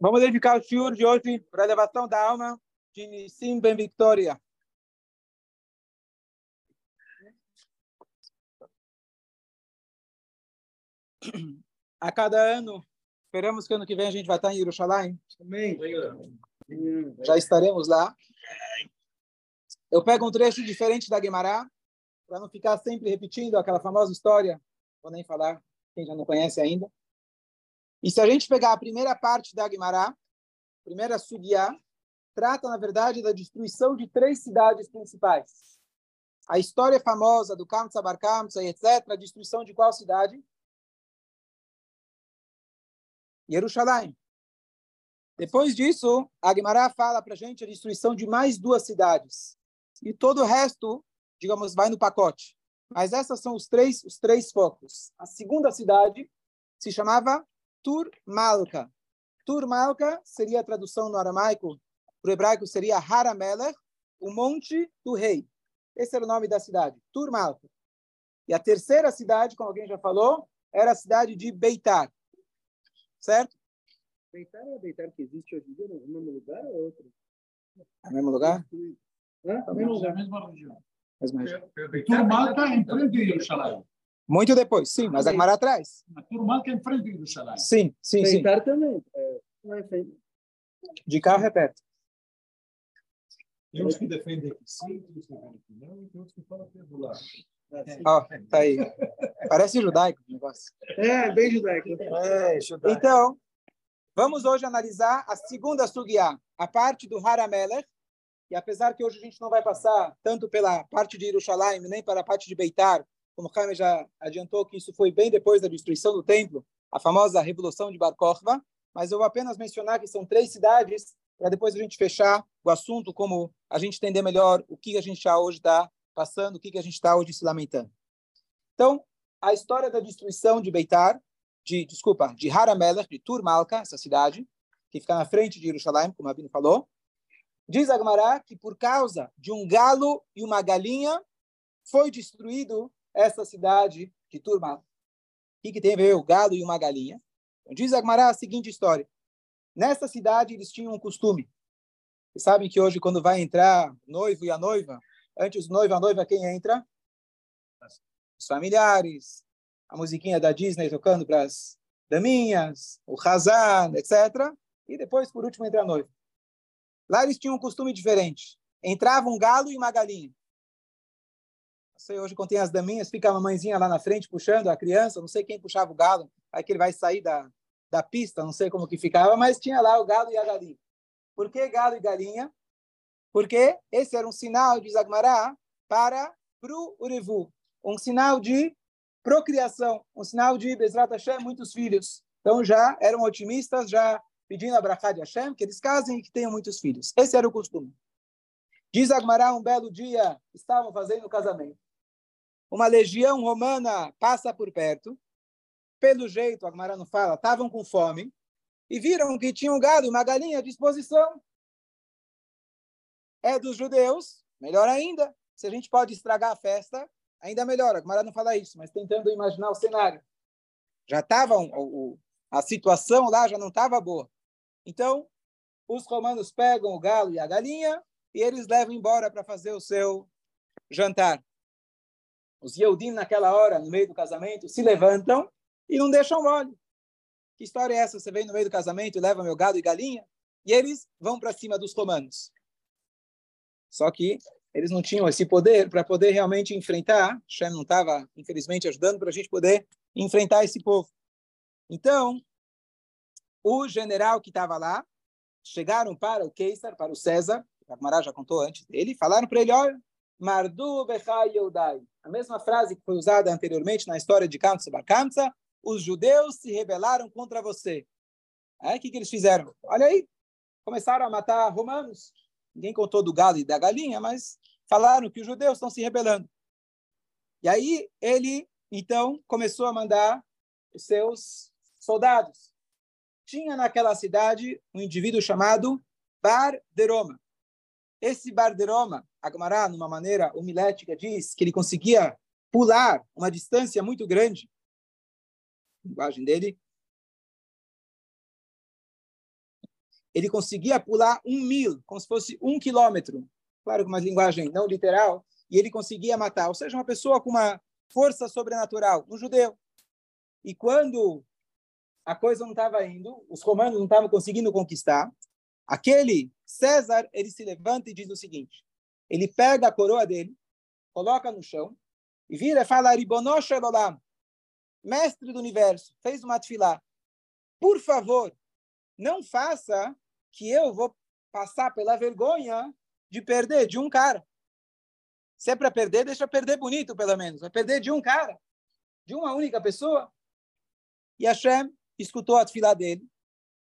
Vamos dedicar o shiur de hoje para a elevação da alma de Nissim Ben Victoria. A cada ano, esperamos que ano que vem a gente vai estar em Jerusalém. Amém. Já estaremos lá. Eu pego um trecho diferente da Guimará, para não ficar sempre repetindo aquela famosa história. Vou nem falar, quem já não conhece ainda. E se a gente pegar a primeira parte da Guimará, primeira Sugiá, trata, na verdade, da destruição de três cidades principais. A história famosa do Kamsa Bar Kamsa e etc., a destruição de qual cidade? Jerusalém. Depois disso, a Guimará fala para a gente a destruição de mais duas cidades. E todo o resto, digamos, vai no pacote. Mas essas são os três, os três focos. A segunda cidade se chamava Tur Malka. Tur Malka seria a tradução no aramaico, para o hebraico seria Haramelech, o monte do rei. Esse era o nome da cidade, Tur Malka. E a terceira cidade, como alguém já falou, era a cidade de Beitar. Certo? Beitar é Beitar que existe hoje em dia no mesmo lugar ou outro? No mesmo lugar? É Mesmo a lugar. mesma região. Mesma região. Turmal está em frente de Jerusalém. Muito depois, sim, mas a Guimará atrás. Turmal está em frente de Jerusalém. Sim, sim, sim. Beitar também. É, é. De carro é perto. Tem uns que defendem que sim, tem uns que defendem que não, e tem uns que falam que é do lado. Ó, tá aí. Parece judaico o negócio. É, bem judaico. É, Então, vamos hoje analisar a segunda sugiá, a parte do Haramelech. E apesar que hoje a gente não vai passar tanto pela parte de Jerusalém, nem para a parte de Beitar, como Jaime já adiantou que isso foi bem depois da destruição do templo, a famosa Revolução de Bar Kokhba, mas eu vou apenas mencionar que são três cidades, para depois a gente fechar o assunto, como a gente entender melhor o que a gente já hoje está passando, o que a gente está hoje se lamentando. Então, a história da destruição de Beitar, de, desculpa, de Haramelech, de Turmalka, essa cidade, que fica na frente de Jerusalém, como a Bino falou, diz Agmará que por causa de um galo e uma galinha foi destruído essa cidade de Turmalka. O que, que tem a ver o galo e uma galinha? Então, diz Agmará a seguinte história. Nessa cidade eles tinham um costume. Vocês sabem que hoje, quando vai entrar o noivo e a noiva, antes do noivo a noiva, quem entra? Os familiares, a musiquinha da Disney tocando para as daminhas, o Hazan, etc. E depois, por último, entra a noiva. Lá eles tinham um costume diferente. Entrava um galo e uma galinha. Não sei, hoje, quando tem as daminhas, fica a mamãezinha lá na frente puxando a criança. Não sei quem puxava o galo. Aí que ele vai sair da, da pista, não sei como que ficava, mas tinha lá o galo e a galinha. Por que galo e galinha? Porque esse era um sinal, diz Agmará, para pro Urevu. Um sinal de procriação, um sinal de Bezrat Hashem, muitos filhos. Então já eram otimistas, já pedindo a Brachá de Hashem, que eles casem e que tenham muitos filhos. Esse era o costume. Diz Agmará, um belo dia, estavam fazendo o casamento. Uma legião romana passa por perto. Pelo jeito, Agmará não fala, estavam com fome e viram que tinha um gado uma galinha à disposição. É dos judeus, melhor ainda. Se a gente pode estragar a festa, ainda melhor. Agmará não fala isso, mas tentando imaginar o cenário. Já estava a situação lá já não estava boa. Então, os romanos pegam o galo e a galinha e eles levam embora para fazer o seu jantar. Os Yehudim, naquela hora, no meio do casamento, se levantam e não deixam mole. Que história é essa? Você vem no meio do casamento e leva meu gado e galinha? E eles vão para cima dos romanos. Só que eles não tinham esse poder para poder realmente enfrentar. Shem não estava, infelizmente, ajudando para a gente poder enfrentar esse povo. Então, o general que estava lá, chegaram para o Keiser, para o César, que a Mará já contou antes dele, falaram para ele, olha, Mardu Bechai. A mesma frase que foi usada anteriormente na história de Kamsa Bar Kamsa, os judeus se rebelaram contra você. O é, que, que eles fizeram? Olha aí, começaram a matar romanos. Ninguém contou do galo e da galinha, mas falaram que os judeus estão se rebelando. E aí ele, então, começou a mandar os seus soldados. Tinha naquela cidade um indivíduo chamado Bar de Roma. Esse Bar de Roma, Agmará, numa maneira homilética, diz que ele conseguia pular uma distância muito grande, linguagem dele, ele conseguia pular um mil, como se fosse um quilômetro. Claro que uma linguagem não literal, e ele conseguia matar. Ou seja, uma pessoa com uma força sobrenatural, um judeu. E quando a coisa não estava indo, os romanos não estavam conseguindo conquistar, aquele César, ele se levanta e diz o seguinte, ele pega a coroa dele, coloca no chão, e vira e fala, Ribonosh Elolam, mestre do universo, fez uma tefilá, por favor, não faça que eu vou passar pela vergonha de perder de um cara. Se é para perder, deixa perder bonito, pelo menos. Vai perder de um cara, de uma única pessoa. E Hashem escutou a tefilá dele,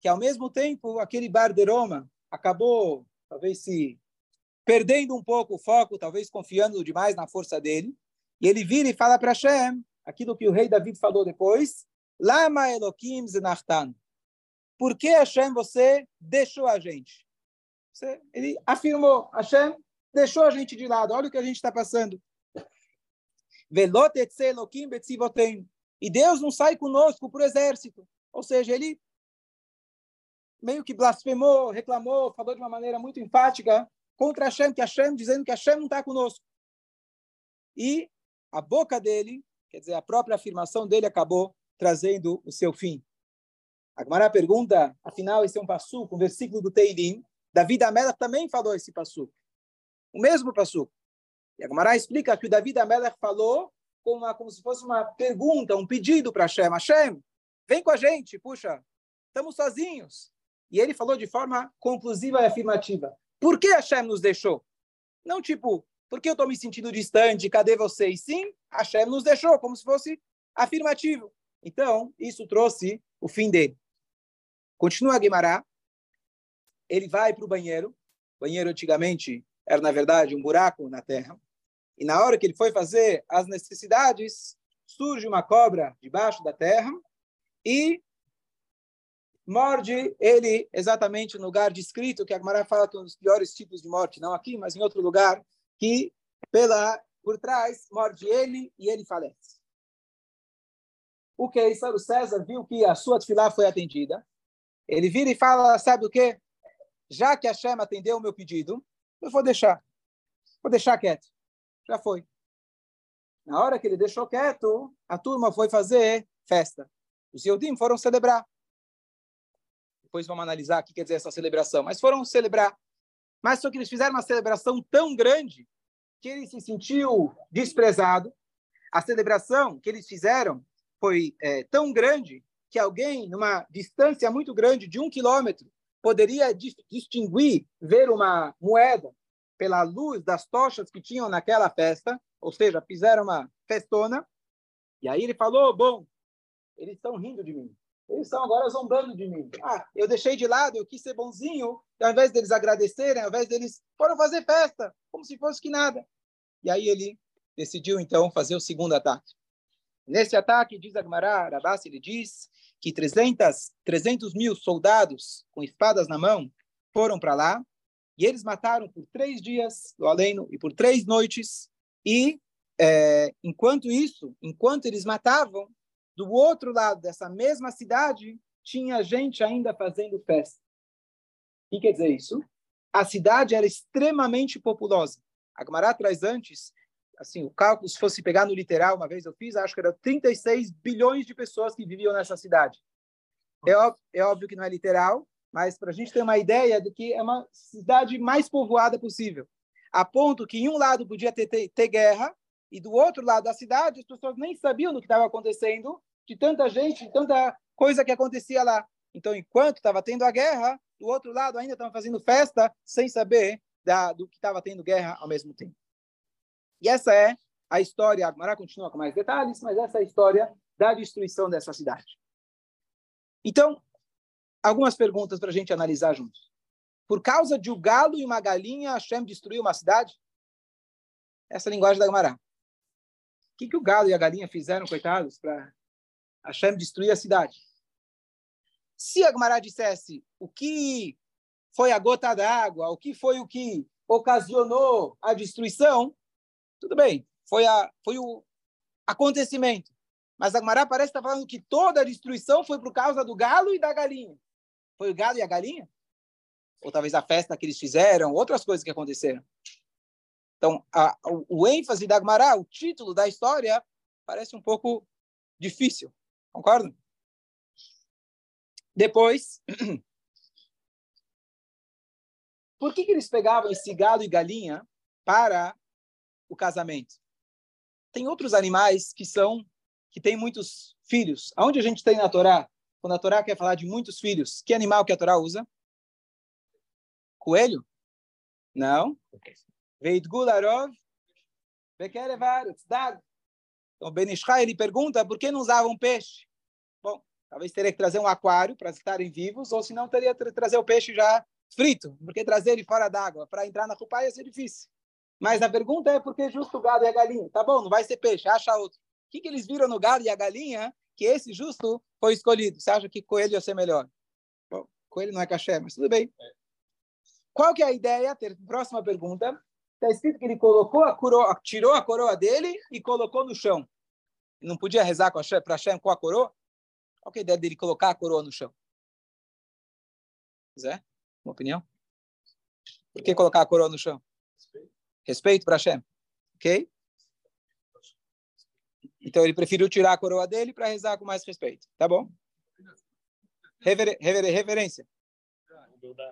que ao mesmo tempo aquele bar de Roma acabou, talvez se perdendo um pouco o foco, talvez confiando demais na força dele. E ele vira e fala para Hashem, aquilo que o rei David falou depois, Lama Elohim Zenachtan. Por que Hashem você deixou a gente? Você, ele afirmou, Hashem deixou a gente de lado. Olha o que a gente está passando. E Deus não sai conosco para o exército. Ou seja, ele meio que blasfemou, reclamou, falou de uma maneira muito enfática contra Hashem, que Hashem, dizendo que Hashem não está conosco. E a boca dele, quer dizer, a própria afirmação dele acabou trazendo o seu fim. A Gemara pergunta, afinal, esse é um passo, um versículo do Teilim. Davi da Mela também falou esse passo. O mesmo passo. E a Gemara explica que o Davi da Melech falou como, uma, como se fosse uma pergunta, um pedido para Hashem. Hashem, vem com a gente, puxa, estamos sozinhos. E ele falou de forma conclusiva e afirmativa. Por que Hashem nos deixou? Não tipo, por que eu estou me sentindo distante, cadê vocês? Sim, Hashem nos deixou, como se fosse afirmativo. Então, isso trouxe o fim dele. Continua Guimará, ele vai para o banheiro. Banheiro, antigamente, era, na verdade, um buraco na terra. E na hora que ele foi fazer as necessidades, surge uma cobra debaixo da terra e morde ele exatamente no lugar descrito, que a Gemara fala que é um dos piores tipos de morte, não aqui, mas em outro lugar, que pela por trás morde ele e ele falece. O que o César viu que a sua tefilá foi atendida. Ele vira e fala, sabe o quê? Já que a Shema atendeu o meu pedido, eu vou deixar. Vou deixar quieto. Já foi. Na hora que ele deixou quieto, a turma foi fazer festa. Os Yodim foram celebrar. Depois vamos analisar o que quer dizer essa celebração. Mas foram celebrar. Mas só que eles fizeram uma celebração tão grande que ele se sentiu desprezado. A celebração que eles fizeram foi é, tão grande que alguém, numa distância muito grande de um quilômetro, poderia distinguir, ver uma moeda pela luz das tochas que tinham naquela festa, ou seja, fizeram uma festona. E aí ele falou: bom, eles estão rindo de mim. Eles estão agora zombando de mim. Ah, eu deixei de lado, eu quis ser bonzinho, e ao invés deles agradecerem, ao invés deles foram fazer festa, como se fosse que nada. E aí ele decidiu então fazer o segundo ataque. Nesse ataque, diz Agmará, Rabassi, ele diz que 300, 300 mil soldados com espadas na mão foram para lá e eles mataram por três dias do aleno e por três noites. E é, enquanto isso, enquanto eles matavam, do outro lado dessa mesma cidade tinha gente ainda fazendo festa. O que quer dizer isso? A cidade era extremamente populosa. A Gemara traz antes assim, o cálculo, se fosse pegar no literal, uma vez eu fiz, acho que era 36 bilhões de pessoas que viviam nessa cidade. É, óbvio, é óbvio que não é literal, mas para a gente ter uma ideia do que é uma cidade mais povoada possível. A ponto que em um lado podia ter, ter, ter guerra, e do outro lado da cidade as pessoas nem sabiam do que estava acontecendo, de tanta gente, de tanta coisa que acontecia lá. Então, enquanto estava tendo a guerra, do outro lado ainda estavam fazendo festa, sem saber da, do que estava tendo guerra ao mesmo tempo. E essa é a história, a Gemara continua com mais detalhes, mas essa é a história da destruição dessa cidade. Então, algumas perguntas para a gente analisar juntos. Por causa de um galo e uma galinha, Hashem destruiu uma cidade? Essa é a linguagem da Gemara. O que, que o galo e a galinha fizeram, coitados, para Hashem destruir a cidade? Se a Gemara dissesse o que foi a gota d'água, o que foi o que ocasionou a destruição, tudo bem, foi, a, foi o, acontecimento. Mas a Gemara parece estar falando que toda a destruição foi por causa do galo e da galinha. Foi o galo e a galinha? Ou talvez a festa que eles fizeram, outras coisas que aconteceram. Então, a, o, o ênfase da Gemara, o título da história, parece um pouco difícil. Concordam? Depois, por que, que eles pegavam esse galo e galinha para o casamento? Tem outros animais que são que têm muitos filhos. Aonde a gente tem na Torá? Quando a Torá quer falar de muitos filhos, que animal que a Torá usa? Coelho? Não. Veitgularov Bekerevarutz Dag. Então, Benishai, ele pergunta por que não usavam peixe? Bom, talvez teria que trazer um aquário para estarem vivos, ou se não, teria que trazer o peixe já frito, porque trazer ele fora d'água para entrar na cupa ia ser difícil. Mas a pergunta é por que justo o gado e a galinha? Tá bom, não vai ser peixe, acha outro. O que, que eles viram no gado e a galinha que esse justo foi escolhido? Você acha que coelho ia ser melhor? Bom, coelho não é caché, mas tudo bem. Qual que é a ideia? Ter, próxima pergunta. Está escrito que ele colocou a coroa, tirou a coroa dele e colocou no chão. Não podia rezar para Hashem com a coroa? Qual é a ideia dele colocar a coroa no chão? Zé, uma opinião? Por que colocar a coroa no chão? Respeito para Hashem. Ok? Então ele preferiu tirar a coroa dele para rezar com mais respeito. Tá bom? Rever, rever, reverência.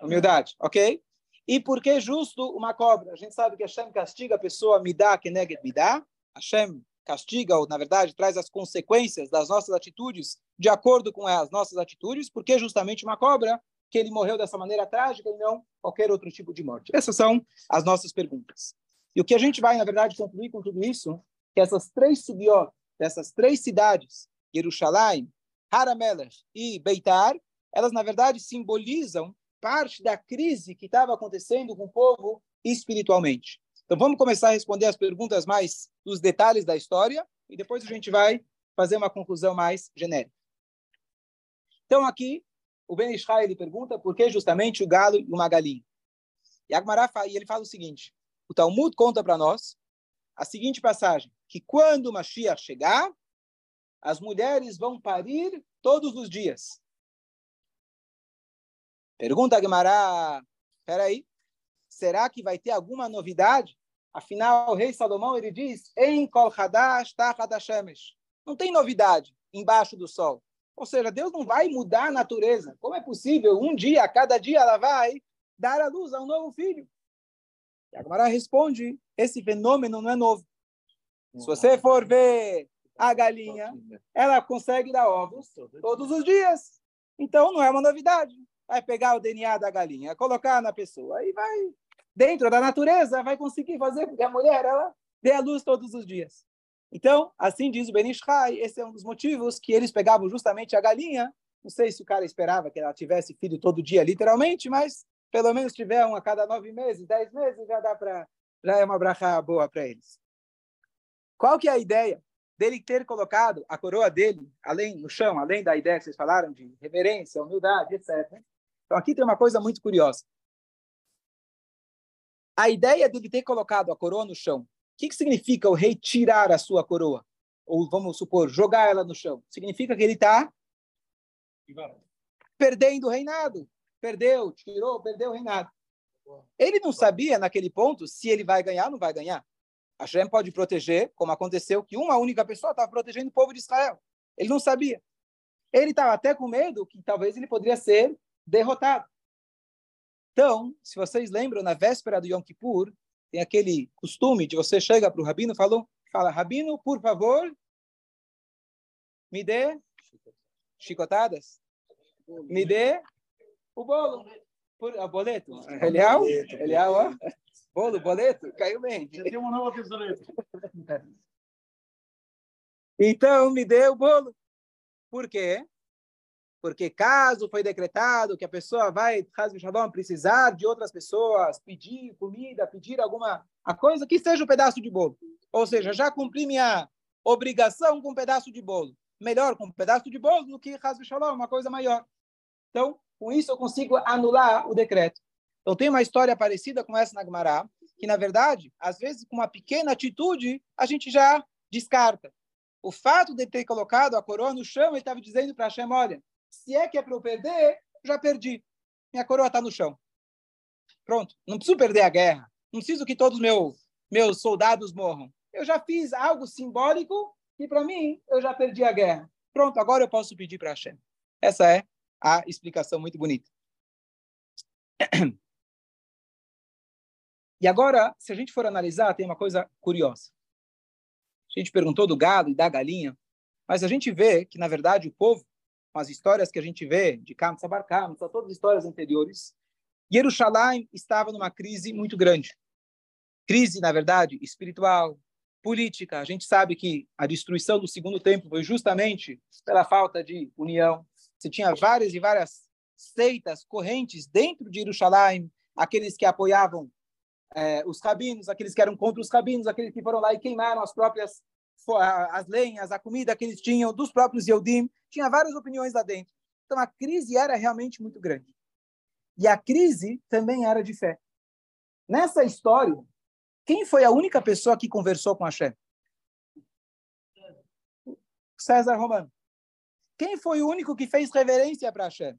Humildade. Ok? E por que justo uma cobra? A gente sabe que Hashem castiga a pessoa, me dá, que nega, me dá. Hashem castiga, ou na verdade traz as consequências das nossas atitudes de acordo com as nossas atitudes, porque justamente uma cobra que ele morreu dessa maneira trágica e não qualquer outro tipo de morte. Essas são as nossas perguntas. E o que a gente vai, na verdade, concluir com tudo isso, que essas três subiot, dessas três cidades, Jerusalém, Haramelech e Beitar, elas, na verdade, simbolizam parte da crise que estava acontecendo com o povo espiritualmente. Então vamos começar a responder as perguntas mais dos detalhes da história e depois a gente vai fazer uma conclusão mais genérica. Então aqui o Ben Israel pergunta por que justamente o galo e uma galinha. E Agmará ele fala o seguinte: o Talmud conta para nós a seguinte passagem, que quando o Mashiach chegar, as mulheres vão parir todos os dias. Pergunta a Guimará, peraí, será que vai ter alguma novidade? Afinal, o rei Salomão ele diz, em Kol Hadash Shemesh. Não tem novidade embaixo do sol. Ou seja, Deus não vai mudar a natureza. Como é possível? Um dia, a cada dia, ela vai dar a luz a um novo filho. E a responde, esse fenômeno não é novo. Se você for ver a galinha, ela consegue dar ovos todos os dias. Então, não é uma novidade vai pegar o DNA da galinha, colocar na pessoa e vai, dentro da natureza, vai conseguir fazer com que a mulher ela dê a luz todos os dias. Então, assim diz o Benishai, esse é um dos motivos que eles pegavam justamente a galinha. Não sei se o cara esperava que ela tivesse filho todo dia, literalmente, mas pelo menos tiver um a cada nove meses, dez meses, já dá para já é uma bracha boa para eles. Qual que é a ideia dele ter colocado a coroa dele além no chão, além da ideia que vocês falaram de reverência, humildade, etc. Então aqui tem uma coisa muito curiosa. A ideia dele ter colocado a coroa no chão, o que, que significa o rei tirar a sua coroa? Ou vamos supor, jogar ela no chão? Significa que ele está perdendo o reinado. Perdeu, tirou, perdeu o reinado. Ele não sabia naquele ponto se ele vai ganhar ou não vai ganhar. A Shem pode proteger, como aconteceu, que uma única pessoa estava protegendo o povo de Israel. Ele não sabia. Ele estava até com medo que talvez ele poderia ser derrotado. Então, se vocês lembram, na véspera do Yom Kippur, tem aquele costume de você chega para o rabino e fala, fala, rabino, por favor, me dê chicotadas, me dê o bolo, por, o boleto. Elial? Elial, ó. Bolo, boleto, caiu bem. Já tem uma nova tesoureta. Então, me dê o bolo. Por quê? porque caso foi decretado que a pessoa vai, Shalom, precisar de outras pessoas, pedir comida, pedir alguma a coisa, que seja um pedaço de bolo. Ou seja, já cumpri minha obrigação com um pedaço de bolo. Melhor com um pedaço de bolo do que Shalom, uma coisa maior. Então, com isso eu consigo anular o decreto. Então, tem uma história parecida com essa na Gemara, que, na verdade, às vezes, com uma pequena atitude, a gente já descarta. O fato de ter colocado a coroa no chão, ele estava dizendo para Hashem, olha, se é que é para eu perder, já perdi. Minha coroa está no chão. Pronto, não preciso perder a guerra. Não preciso que todos meu, meus soldados morram. Eu já fiz algo simbólico e, para mim, eu já perdi a guerra. Pronto, agora eu posso pedir para Hashem. Essa é a explicação muito bonita. E agora, se a gente for analisar, tem uma coisa curiosa. A gente perguntou do gado e da galinha, mas a gente vê que, na verdade, o povo, com as histórias que a gente vê de Kamsa Bar Kamsa, todas as histórias anteriores, Jerusalém estava numa crise muito grande. Crise, na verdade, espiritual, política. A gente sabe que a destruição do segundo templo foi justamente pela falta de união. Você tinha várias e várias seitas, correntes dentro de Jerusalém, aqueles que apoiavam é, os rabinos, aqueles que eram contra os rabinos, aqueles que foram lá e queimaram as próprias as lenhas, a comida que eles tinham dos próprios Yehudim, tinha várias opiniões lá dentro. Então a crise era realmente muito grande. E a crise também era de fé. Nessa história, quem foi a única pessoa que conversou com Hashem? César Romano. Quem foi o único que fez reverência para Hashem?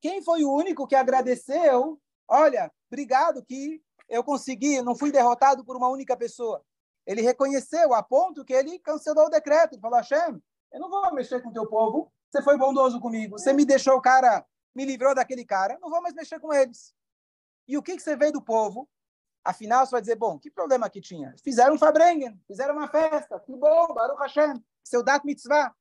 Quem foi o único que agradeceu Olha, obrigado que eu consegui, não fui derrotado por uma única pessoa. Ele reconheceu a ponto que ele cancelou o decreto. Ele falou, Hashem, eu não vou mexer com o teu povo. Você foi bondoso comigo. Você me deixou o cara, me livrou daquele cara. Não vou mais mexer com eles. E o que, que você vê do povo? Afinal, você vai dizer, bom, que problema que tinha? Fizeram um Fabrengen, fizeram uma festa. Que bom, Baruch Hashem, seu dat mitzvah.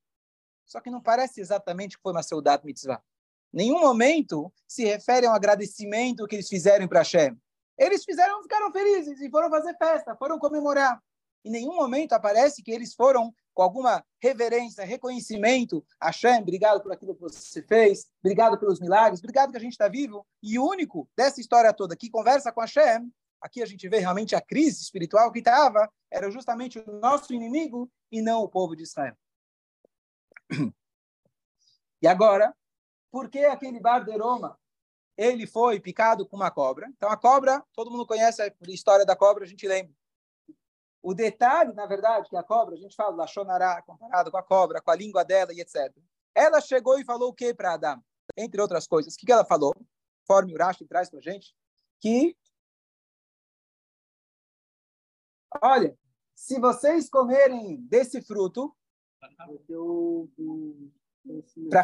Só que não parece exatamente que foi uma seu dat mitzvah nenhum momento se refere a um agradecimento que eles fizeram para Hashem. Eles fizeram, ficaram felizes e foram fazer festa, foram comemorar. Em nenhum momento aparece que eles foram com alguma reverência, reconhecimento. Hashem, obrigado por aquilo que você fez, obrigado pelos milagres, obrigado que a gente está vivo. E o único dessa história toda que conversa com Hashem, aqui a gente vê realmente a crise espiritual que estava, era justamente o nosso inimigo e não o povo de Israel. E agora, por que aquele Barderoma ele foi picado com uma cobra? Então, a cobra, todo mundo conhece a história da cobra, a gente lembra. O detalhe, na verdade, que a cobra, a gente fala da Shonará, comparado com a cobra, com a língua dela e etc. Ela chegou e falou o que para Adão? Entre outras coisas. O que, que ela falou? Forme Urashi traz para a gente. Que, olha, se vocês comerem desse fruto, eu,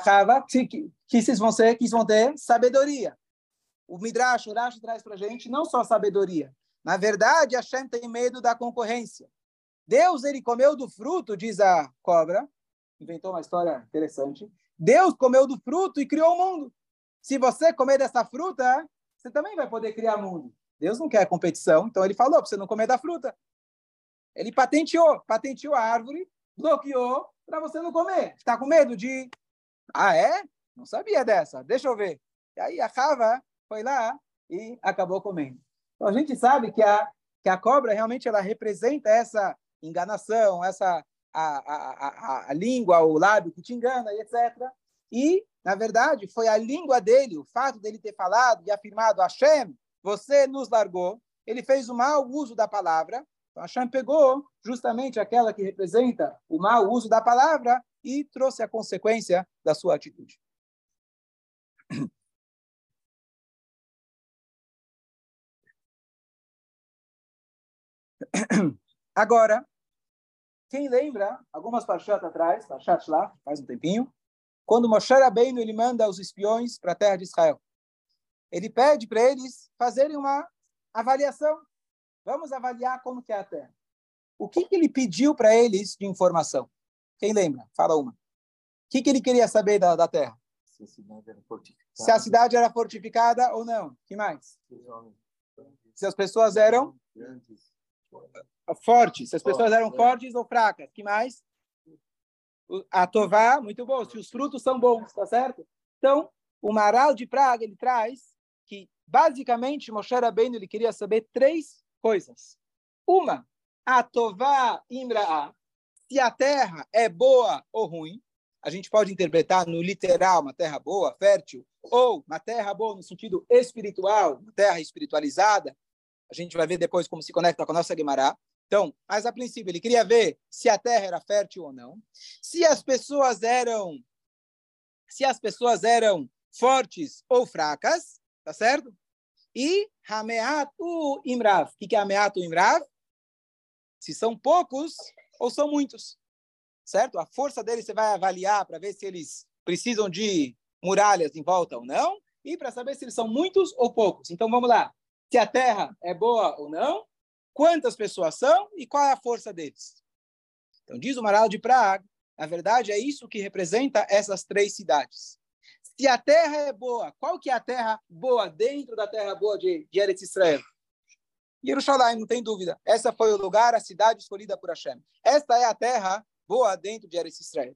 Rava, que, que vocês vão ser, que vão ter sabedoria. O Midrash, o Rashi traz para a gente não só sabedoria. Na verdade, a Shem tem medo da concorrência. Deus, ele comeu do fruto, diz a cobra, inventou uma história interessante. Deus comeu do fruto e criou o mundo. Se você comer dessa fruta, você também vai poder criar mundo. Deus não quer competição, então ele falou para você não comer da fruta. Ele patenteou, patenteou a árvore, bloqueou para você não comer. Está com medo de. Ah, é? Não sabia dessa. Deixa eu ver. E aí a Rava foi lá e acabou comendo. Então a gente sabe que a, que a cobra realmente ela representa essa enganação, essa a, a, a, a língua, o lábio que te engana e etc. E, na verdade, foi a língua dele, o fato dele ter falado e afirmado Hashem, você nos largou. Ele fez o mau uso da palavra então, Hashem pegou justamente aquela que representa o mau uso da palavra e trouxe a consequência da sua atitude. Agora, quem lembra, algumas parchat atrás, parchat lá, faz um tempinho, quando Moshe Rabbeinu ele manda os espiões para a terra de Israel. Ele pede para eles fazerem uma avaliação Vamos avaliar como que é a Terra. O que, que ele pediu para eles de informação? Quem lembra? Fala uma. O que, que ele queria saber da, da Terra? Se a cidade era fortificada. Se a cidade era fortificada ou não. que mais? Se as pessoas eram fortes. Se as pessoas eram fortes ou fracas. que mais? A tová, muito bom. Se os frutos são bons, tá certo? Então, o Maral de Praga, ele traz que, basicamente, Moshe Rabbeinu, ele queria saber três coisas. Uma, a Tová Imra'a, se a terra é boa ou ruim, a gente pode interpretar no literal uma terra boa, fértil, ou uma terra boa no sentido espiritual, uma terra espiritualizada. A gente vai ver depois como se conecta com a nossa Guimará. Então, mas a princípio ele queria ver se a terra era fértil ou não, se as pessoas eram se as pessoas eram fortes ou fracas, tá certo? E Hameatu Imrav. O que é Hameatu Imrav? Se são poucos ou são muitos, certo? A força deles você vai avaliar para ver se eles precisam de muralhas em volta ou não, e para saber se eles são muitos ou poucos. Então vamos lá. Se a terra é boa ou não, quantas pessoas são e qual é a força deles. Então diz o Maral de Praga, na verdade é isso que representa essas três cidades. Se a terra é boa, qual que é a terra boa dentro da terra boa de, de Eretz Israel? Jerusalém, não tem dúvida. Essa foi o lugar, a cidade escolhida por Hashem. Esta é a terra boa dentro de Eretz Israel.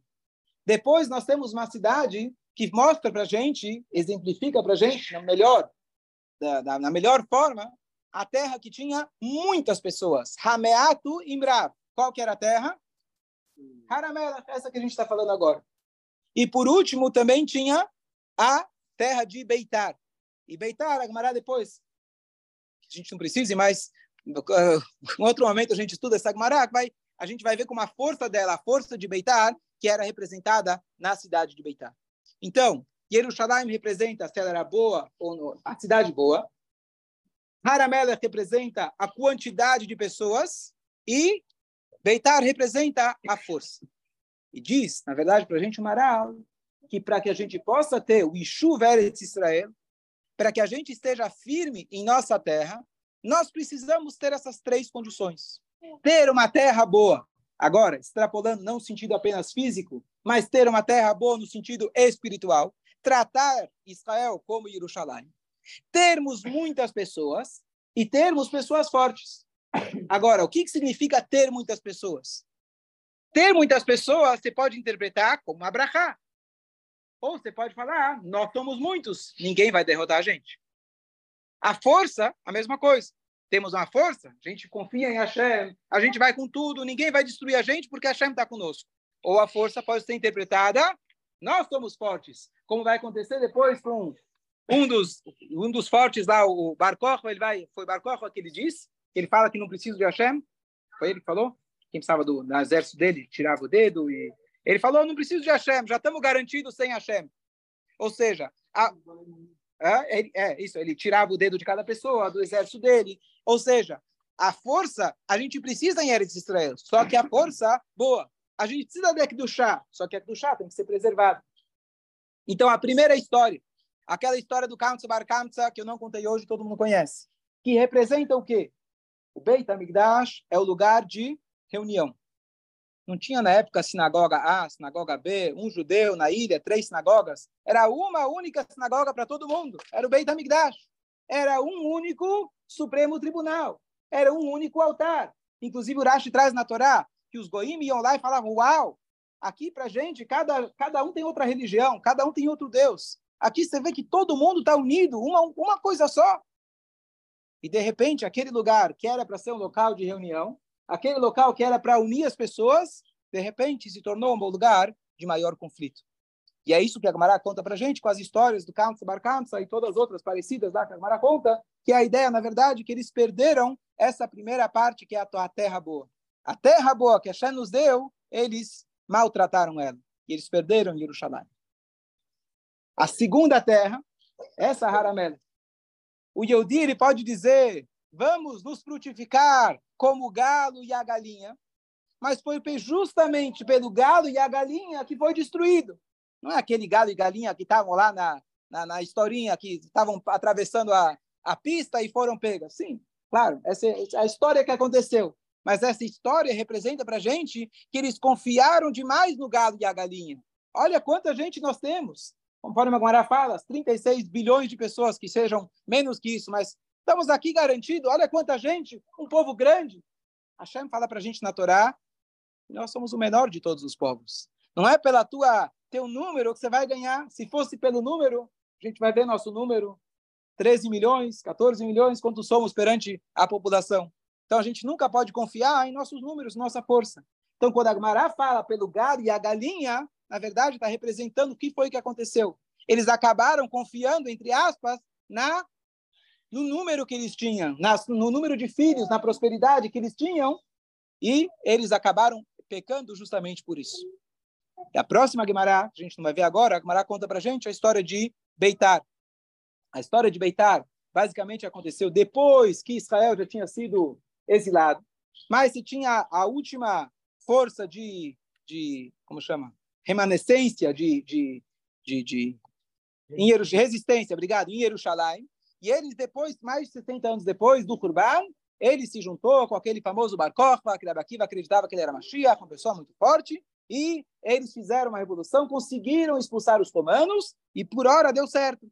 Depois nós temos uma cidade que mostra para a gente, exemplifica para gente, na melhor, da, da, na melhor forma, a terra que tinha muitas pessoas. Hameatu Imrav. Qual que era a terra? Haramela, essa que a gente está falando agora. E por último, também tinha a terra de Beitar. E Beitar, a Gemara depois, a gente não precisa, mas em outro momento a gente estuda essa Gemara, vai, a gente vai ver como a força dela, a força de Beitar, que era representada na cidade de Beitar. Então, Jerusalém representa se ela era boa ou não, a cidade boa. Haramelech representa a quantidade de pessoas e Beitar representa a força. E diz, na verdade, para a gente o Maral, que para que a gente possa ter o Ishu Eretz Israel, para que a gente esteja firme em nossa terra, nós precisamos ter essas três condições. Ter uma terra boa, agora, extrapolando não no sentido apenas físico, mas ter uma terra boa no sentido espiritual, tratar Israel como Jerusalém, termos muitas pessoas e termos pessoas fortes. Agora, o que significa ter muitas pessoas? Ter muitas pessoas você pode interpretar como abrahá. Ou você pode falar, ah, nós somos muitos, ninguém vai derrotar a gente. A força, a mesma coisa. Temos uma força, a gente confia em Hashem, a gente vai com tudo, ninguém vai destruir a gente porque Hashem está conosco. Ou a força pode ser interpretada, nós somos fortes, como vai acontecer depois com um dos, um dos fortes lá, o Bar ele vai, foi Bar que ele disse, ele fala que não precisa de Hashem, foi ele que falou? Quem precisava do, exército dele, tirava o dedo e... Ele falou, não preciso de Hashem, já estamos garantidos sem Hashem. Ou seja, a, é, é, isso, ele tirava o dedo de cada pessoa, do exército dele. Ou seja, a força, a gente precisa em Eretz Israel, só que a força, boa. A gente precisa de do chá, só que do chá tem que ser preservado. Então, a primeira história, aquela história do Kamsa Bar Kamsa, que eu não contei hoje, todo mundo conhece, que representa o quê? O Beit HaMikdash é o lugar de reunião. Não tinha na época sinagoga A, sinagoga B, um judeu na ilha, três sinagogas. Era uma única sinagoga para todo mundo. Era o Beit HaMikdash. Era um único Supremo Tribunal. Era um único altar. Inclusive o Rashi traz na Torá que os goim iam lá e falavam, uau, aqui para gente, cada, cada um tem outra religião, cada um tem outro Deus. Aqui você vê que todo mundo está unido, uma, uma coisa só. E, de repente, aquele lugar que era para ser um local de reunião, aquele local que era para unir as pessoas, de repente se tornou um lugar de maior conflito. E é isso que a Gamara conta para gente, com as histórias do Kamsa Bar Kamsa e todas as outras parecidas lá que a Gamara conta, que é a ideia, na verdade, que eles perderam essa primeira parte, que é a terra boa. A terra boa que a Hashem nos deu, eles maltrataram ela. E eles perderam Jerusalém. A segunda terra, essa Haramel, o Yehudi ele pode dizer, vamos nos frutificar como o galo e a galinha, mas foi justamente pelo galo e a galinha que foi destruído. Não é aquele galo e galinha que estavam lá na, na, na historinha, que estavam atravessando a, a pista e foram pegas. Sim, claro, essa é a história que aconteceu. Mas essa história representa para a gente que eles confiaram demais no galo e a galinha. Olha quanta gente nós temos. Conforme a Guará fala, 36 bilhões de pessoas que sejam menos que isso, mas estamos aqui garantido. Olha quanta gente, um povo grande. Hashem fala para a gente na Torá nós somos o menor de todos os povos. Não é pela tua teu número que você vai ganhar. Se fosse pelo número, a gente vai ver nosso número, 13 milhões, 14 milhões, quantos somos perante a população. Então a gente nunca pode confiar em nossos números, nossa força. Então quando a Gmará fala pelo gado e a galinha, na verdade, está representando o que foi que aconteceu. Eles acabaram confiando, entre aspas, na no número que eles tinham, na, no número de filhos, na prosperidade que eles tinham, E eles acabaram pecando justamente por isso. E a próxima Guimará, a gente não vai ver agora, a Guimará conta para gente a história de Beitar. A história de Beitar basicamente aconteceu depois que Israel já tinha sido exilado, mas se tinha a última força de, de como chama, remanescência de, de, de, de em resistência, obrigado, em Jerusalém. E eles depois, mais de 60 anos depois do Kurban, ele se juntou com aquele famoso Bar Kokhba, que Rabakiva acreditava que ele era Mashiach, uma pessoa muito forte, e eles fizeram uma revolução, conseguiram expulsar os romanos, e por hora deu certo.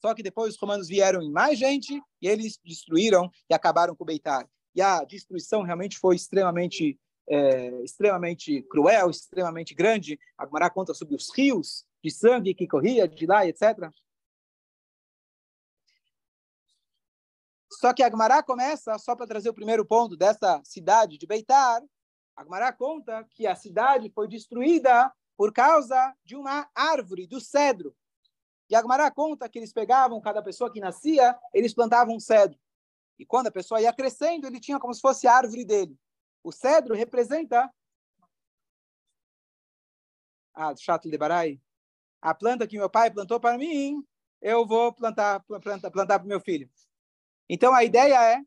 Só que depois os romanos vieram em mais gente, e eles destruíram e acabaram com o Beitar. E a destruição realmente foi extremamente é, extremamente cruel, extremamente grande. A conta sobre os rios de sangue que corria de lá, etc. Só que a Gemara começa, só para trazer o primeiro ponto dessa cidade de Beitar, a Gemara conta que a cidade foi destruída por causa de uma árvore, do cedro. E a Gemara conta que eles pegavam, cada pessoa que nascia, eles plantavam um cedro. E quando a pessoa ia crescendo, ele tinha como se fosse a árvore dele. O cedro representa ah, chato de barai. A planta que meu pai plantou para mim, eu vou plantar plantar, plantar para meu filho. Então a ideia é,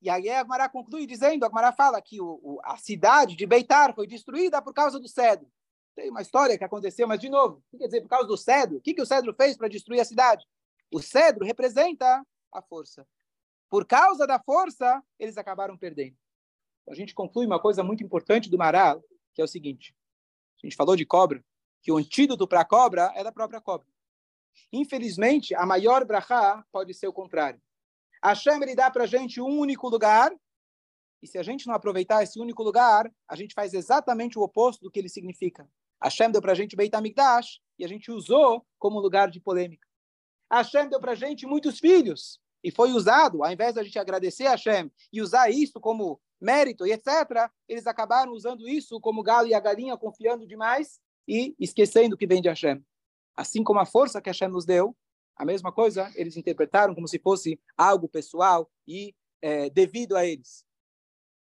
e aí a Agmará conclui dizendo, a Agmará fala que o, o, a cidade de Beitar foi destruída por causa do cedro. Tem uma história que aconteceu, mas de novo, o que quer dizer por causa do cedro? O que, que o cedro fez para destruir a cidade? O cedro representa a força. Por causa da força, eles acabaram perdendo a gente conclui uma coisa muito importante do Maral, que é o seguinte: a gente falou de cobra, que o antídoto para a cobra é da própria cobra. Infelizmente, a maior brachá pode ser o contrário. Hashem ele dá para a gente um único lugar, e se a gente não aproveitar esse único lugar, a gente faz exatamente o oposto do que ele significa. Hashem deu para a gente Beit HaMikdash, e a gente usou como lugar de polêmica. Hashem deu para a gente muitos filhos, e foi usado, ao invés da gente agradecer a Hashem e usar isso como mérito e etc., eles acabaram usando isso como galo e a galinha, confiando demais e esquecendo que vem de Hashem. Assim como a força que Hashem nos deu, a mesma coisa, eles interpretaram como se fosse algo pessoal e é, devido a eles.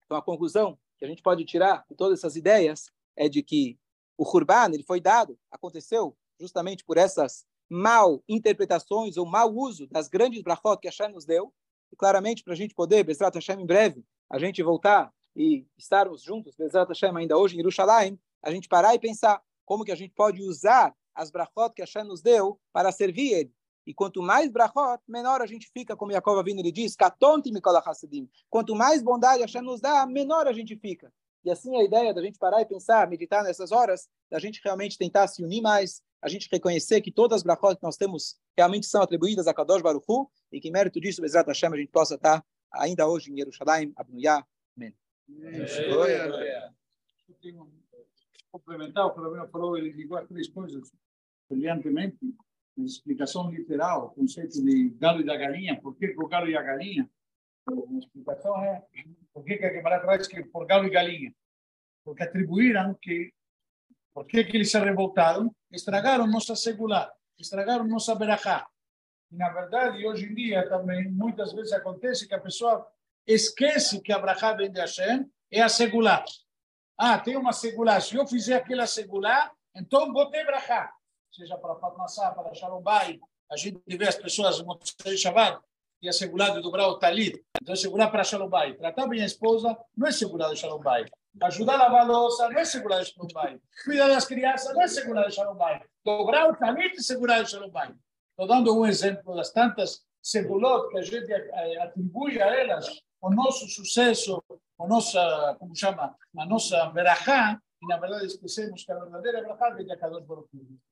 Então, a conclusão que a gente pode tirar de todas essas ideias é de que o Kurban ele foi dado, aconteceu justamente por essas mal interpretações ou mau uso das grandes brachot que Hashem nos deu, e claramente para a gente poder, Bezrat Hashem em breve, a gente voltar e estarmos juntos, Bezrat Hashem, ainda hoje em Yerushalayim, a gente parar e pensar como que a gente pode usar as brachot que Hashem nos deu para servir Ele. E quanto mais brachot, menor a gente fica, como Yaakov Avinu ele diz. Quanto mais bondade Hashem nos dá, menor a gente fica. E assim a ideia da gente parar e pensar, meditar nessas horas, da gente realmente tentar se unir mais, a gente reconhecer que todas as brachot que nós temos realmente são atribuídas a Kadosh Baruch Hu, e que mérito disso, Bezrat Hashem, a gente possa estar ainda hoje em Jerusalém, Abnuyá. Amém. Complementar o que o Rabino falou, ele ligou as três coisas brilhantemente, na explicação literal, o conceito de galo e da galinha, por que o galo e a galinha? A explicação é por que a Gemara traz que por galo e galinha? Porque atribuíram que por que, que eles se revoltaram? Estragaram nossa segular, estragaram nossa berachá. E, na verdade, hoje em dia também, muitas vezes acontece que a pessoa esquece que a brachá vem de Hashem, é a segular. Ah, tem uma segular. Se eu fizer aquela segular, então vou ter brachá. Seja para Fatmassá, para Shalom Bay. A gente vê as pessoas no Shabbat e a segular de dobrar o talit. Então, segurar para Shalom Bay. Tratar bem a esposa não é segurar de Shalom Bay. Ajudar a lavar a louça não é segurar de Shalom Bay. Cuidar das crianças não é segurar de Shalom Bay. Dobrar o talit é segurar de Shalom Bay. Estou dando um exemplo das tantas segulot que a gente eh, atribui a elas o nosso sucesso, o nossa, como chama, a nossa verajá, e na verdade esquecemos que a verdadeira verajá vem de Akadosh Baruch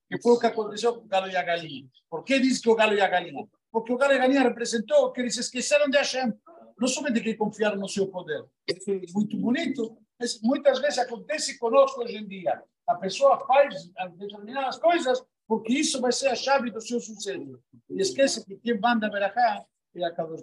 que foi o que aconteceu com o galo e a galinha. Por que diz que o galo e a galinha? Porque o galo e a galinha representou que eles esqueceram de Hashem. Não somente que confiaram no seu poder. Isso é muito bonito, mas muitas vezes acontece conosco hoje em dia. A pessoa faz determinadas coisas porque isso vai ser a chave do seu sucesso. E esquece que quem manda a veracá é a Kadosh